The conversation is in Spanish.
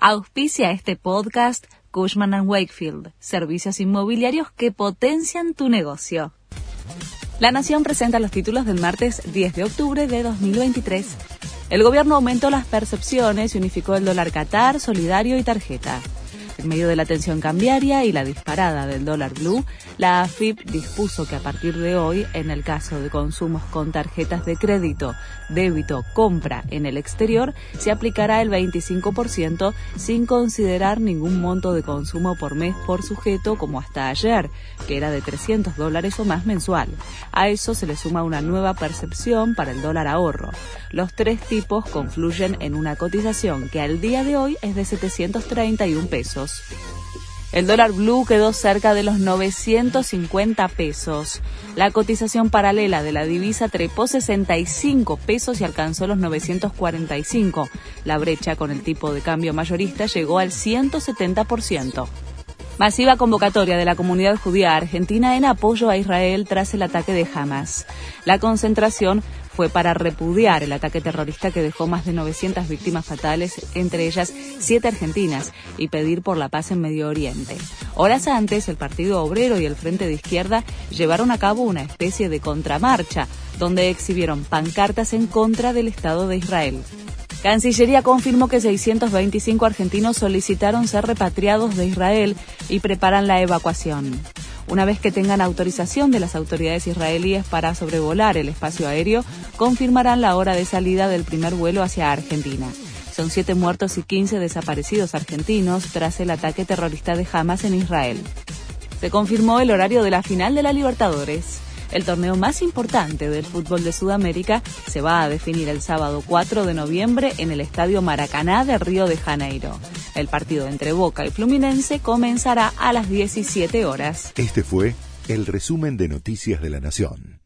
Auspicia este podcast Cushman ⁇ Wakefield, servicios inmobiliarios que potencian tu negocio. La Nación presenta los títulos del martes 10 de octubre de 2023. El gobierno aumentó las percepciones y unificó el dólar Qatar, solidario y tarjeta. En medio de la tensión cambiaria y la disparada del dólar blue, la AFIP dispuso que a partir de hoy, en el caso de consumos con tarjetas de crédito, débito, compra en el exterior, se aplicará el 25% sin considerar ningún monto de consumo por mes por sujeto como hasta ayer, que era de 300 dólares o más mensual. A eso se le suma una nueva percepción para el dólar ahorro. Los tres tipos confluyen en una cotización que al día de hoy es de 731 pesos. El dólar blue quedó cerca de los 950 pesos. La cotización paralela de la divisa trepó 65 pesos y alcanzó los 945. La brecha con el tipo de cambio mayorista llegó al 170%. Masiva convocatoria de la comunidad judía argentina en apoyo a Israel tras el ataque de Hamas. La concentración fue para repudiar el ataque terrorista que dejó más de 900 víctimas fatales, entre ellas siete argentinas, y pedir por la paz en Medio Oriente. Horas antes, el Partido Obrero y el Frente de Izquierda llevaron a cabo una especie de contramarcha, donde exhibieron pancartas en contra del Estado de Israel. Cancillería confirmó que 625 argentinos solicitaron ser repatriados de Israel y preparan la evacuación. Una vez que tengan autorización de las autoridades israelíes para sobrevolar el espacio aéreo, confirmarán la hora de salida del primer vuelo hacia Argentina. Son siete muertos y 15 desaparecidos argentinos tras el ataque terrorista de Hamas en Israel. Se confirmó el horario de la final de la Libertadores. El torneo más importante del fútbol de Sudamérica se va a definir el sábado 4 de noviembre en el Estadio Maracaná de Río de Janeiro. El partido entre Boca y Fluminense comenzará a las 17 horas. Este fue el resumen de Noticias de la Nación.